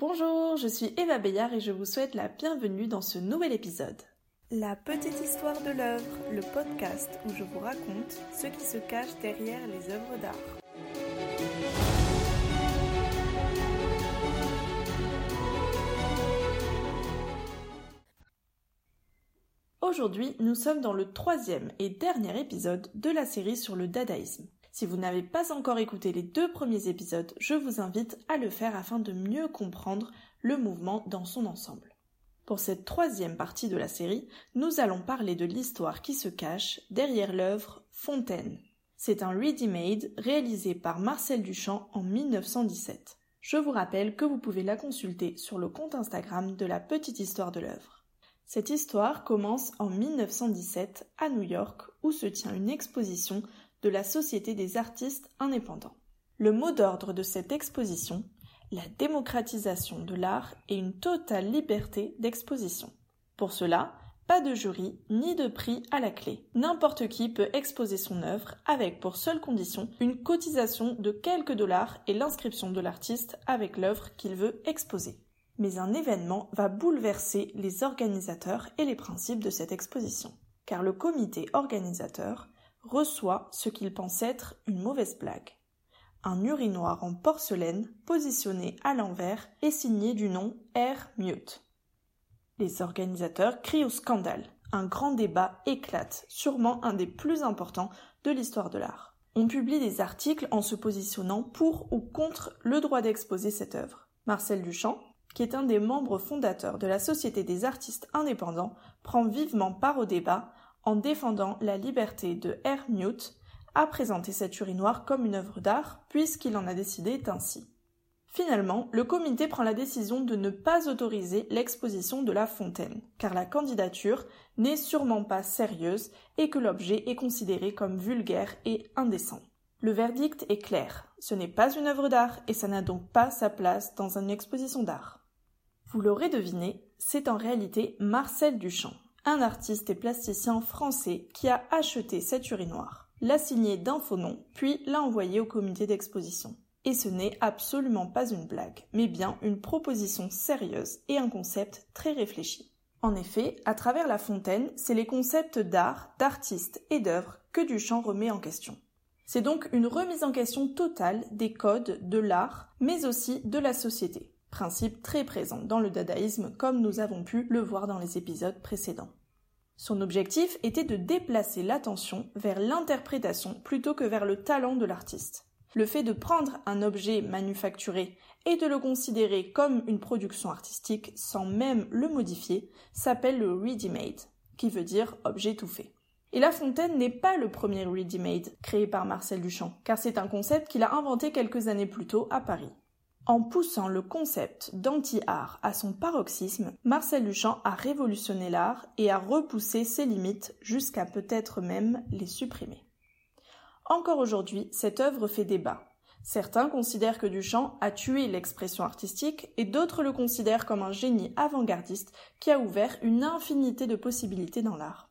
Bonjour, je suis Eva Bayard et je vous souhaite la bienvenue dans ce nouvel épisode. La petite histoire de l'œuvre, le podcast où je vous raconte ce qui se cache derrière les œuvres d'art. Aujourd'hui, nous sommes dans le troisième et dernier épisode de la série sur le dadaïsme. Si vous n'avez pas encore écouté les deux premiers épisodes, je vous invite à le faire afin de mieux comprendre le mouvement dans son ensemble. Pour cette troisième partie de la série, nous allons parler de l'histoire qui se cache derrière l'œuvre Fontaine. C'est un ready-made réalisé par Marcel Duchamp en 1917. Je vous rappelle que vous pouvez la consulter sur le compte Instagram de la petite histoire de l'œuvre. Cette histoire commence en 1917 à New York où se tient une exposition de la Société des artistes indépendants. Le mot d'ordre de cette exposition, la démocratisation de l'art et une totale liberté d'exposition. Pour cela, pas de jury ni de prix à la clé. N'importe qui peut exposer son œuvre avec pour seule condition une cotisation de quelques dollars et l'inscription de l'artiste avec l'œuvre qu'il veut exposer. Mais un événement va bouleverser les organisateurs et les principes de cette exposition. Car le comité organisateur reçoit ce qu'il pense être une mauvaise blague. Un urinoir en porcelaine positionné à l'envers et signé du nom R. Mute. Les organisateurs crient au scandale. Un grand débat éclate, sûrement un des plus importants de l'histoire de l'art. On publie des articles en se positionnant pour ou contre le droit d'exposer cette œuvre. Marcel Duchamp, qui est un des membres fondateurs de la Société des artistes indépendants, prend vivement part au débat en défendant la liberté de Hermute à présenter cette urinoir comme une œuvre d'art, puisqu'il en a décidé ainsi. Finalement, le comité prend la décision de ne pas autoriser l'exposition de la fontaine, car la candidature n'est sûrement pas sérieuse et que l'objet est considéré comme vulgaire et indécent. Le verdict est clair, ce n'est pas une œuvre d'art et ça n'a donc pas sa place dans une exposition d'art. Vous l'aurez deviné, c'est en réalité Marcel Duchamp, un artiste et plasticien français qui a acheté cette urinoir, l'a signé d'un faux nom, puis l'a envoyé au comité d'exposition. Et ce n'est absolument pas une blague, mais bien une proposition sérieuse et un concept très réfléchi. En effet, à travers la fontaine, c'est les concepts d'art, d'artiste et d'œuvre que Duchamp remet en question. C'est donc une remise en question totale des codes de l'art, mais aussi de la société, principe très présent dans le dadaïsme comme nous avons pu le voir dans les épisodes précédents. Son objectif était de déplacer l'attention vers l'interprétation plutôt que vers le talent de l'artiste. Le fait de prendre un objet manufacturé et de le considérer comme une production artistique sans même le modifier s'appelle le ready-made, qui veut dire objet tout fait. Et La Fontaine n'est pas le premier ready-made créé par Marcel Duchamp, car c'est un concept qu'il a inventé quelques années plus tôt à Paris. En poussant le concept d'anti-art à son paroxysme, Marcel Duchamp a révolutionné l'art et a repoussé ses limites jusqu'à peut-être même les supprimer. Encore aujourd'hui, cette œuvre fait débat. Certains considèrent que Duchamp a tué l'expression artistique et d'autres le considèrent comme un génie avant-gardiste qui a ouvert une infinité de possibilités dans l'art.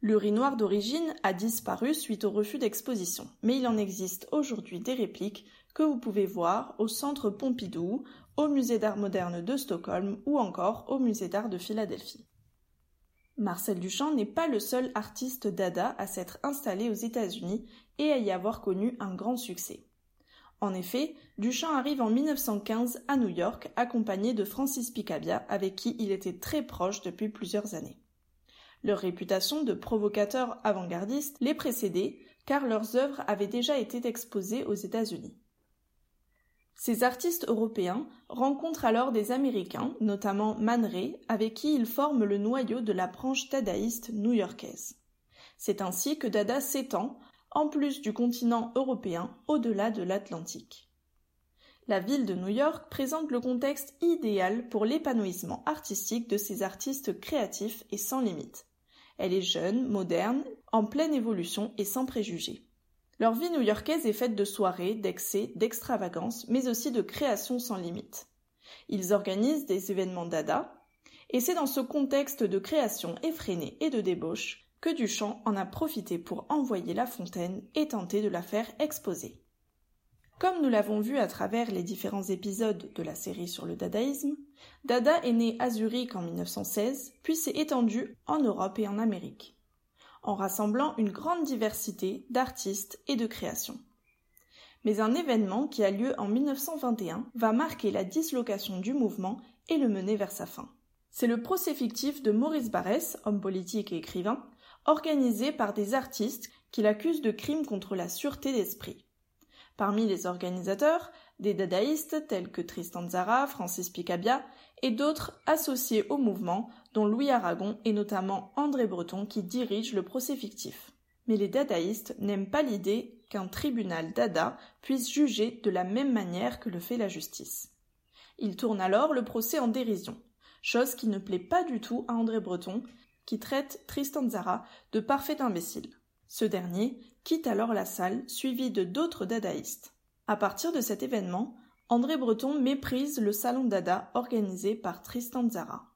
L'urinoir d'origine a disparu suite au refus d'exposition, mais il en existe aujourd'hui des répliques que vous pouvez voir au Centre Pompidou, au Musée d'art moderne de Stockholm ou encore au Musée d'art de Philadelphie. Marcel Duchamp n'est pas le seul artiste dada à s'être installé aux États-Unis et à y avoir connu un grand succès. En effet, Duchamp arrive en 1915 à New York accompagné de Francis Picabia avec qui il était très proche depuis plusieurs années. Leur réputation de provocateurs avant-gardistes les précédait car leurs œuvres avaient déjà été exposées aux États-Unis. Ces artistes européens rencontrent alors des Américains, notamment Man Ray, avec qui ils forment le noyau de la branche dadaïste new-yorkaise. C'est ainsi que Dada s'étend, en plus du continent européen, au-delà de l'Atlantique. La ville de New York présente le contexte idéal pour l'épanouissement artistique de ces artistes créatifs et sans limite. Elle est jeune, moderne, en pleine évolution et sans préjugés. Leur vie new-yorkaise est faite de soirées, d'excès, d'extravagances, mais aussi de créations sans limite. Ils organisent des événements dada, et c'est dans ce contexte de création effrénée et de débauche que Duchamp en a profité pour envoyer La Fontaine et tenter de la faire exposer. Comme nous l'avons vu à travers les différents épisodes de la série sur le dadaïsme, Dada est né à Zurich en 1916, puis s'est étendu en Europe et en Amérique, en rassemblant une grande diversité d'artistes et de créations. Mais un événement qui a lieu en 1921 va marquer la dislocation du mouvement et le mener vers sa fin. C'est le procès fictif de Maurice Barrès, homme politique et écrivain, organisé par des artistes qui l'accusent de crimes contre la sûreté d'esprit. Parmi les organisateurs, des dadaïstes tels que Tristan Zara, Francis Picabia et d'autres associés au mouvement, Louis Aragon et notamment André Breton qui dirigent le procès fictif. Mais les dadaïstes n'aiment pas l'idée qu'un tribunal dada puisse juger de la même manière que le fait la justice. Ils tournent alors le procès en dérision, chose qui ne plaît pas du tout à André Breton, qui traite Tristan Zara de parfait imbécile. Ce dernier quitte alors la salle, suivi de d'autres dadaïstes. À partir de cet événement, André Breton méprise le salon dada organisé par Tristan Zara.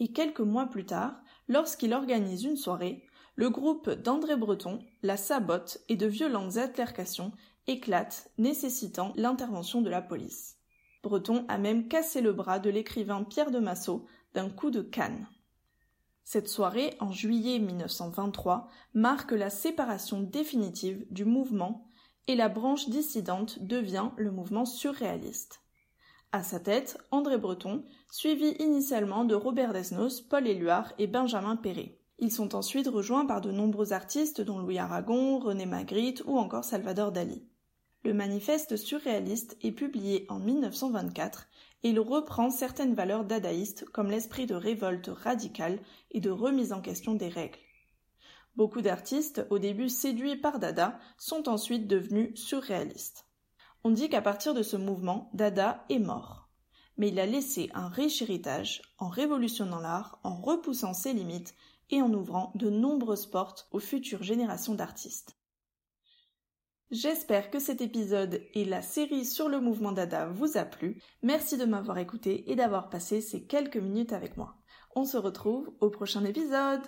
Et quelques mois plus tard, lorsqu'il organise une soirée, le groupe d'André Breton la sabote et de violentes altercations éclatent, nécessitant l'intervention de la police. Breton a même cassé le bras de l'écrivain Pierre de Massot d'un coup de canne. Cette soirée, en juillet 1923, marque la séparation définitive du mouvement et la branche dissidente devient le mouvement surréaliste. À sa tête, André Breton, suivi initialement de Robert Desnos, Paul Éluard et Benjamin Perret. Ils sont ensuite rejoints par de nombreux artistes dont Louis Aragon, René Magritte ou encore Salvador Dali. Le manifeste surréaliste est publié en 1924 et il reprend certaines valeurs dadaïstes comme l'esprit de révolte radicale et de remise en question des règles. Beaucoup d'artistes, au début séduits par Dada, sont ensuite devenus surréalistes. On dit qu'à partir de ce mouvement, Dada est mort. Mais il a laissé un riche héritage en révolutionnant l'art, en repoussant ses limites et en ouvrant de nombreuses portes aux futures générations d'artistes. J'espère que cet épisode et la série sur le mouvement Dada vous a plu. Merci de m'avoir écouté et d'avoir passé ces quelques minutes avec moi. On se retrouve au prochain épisode.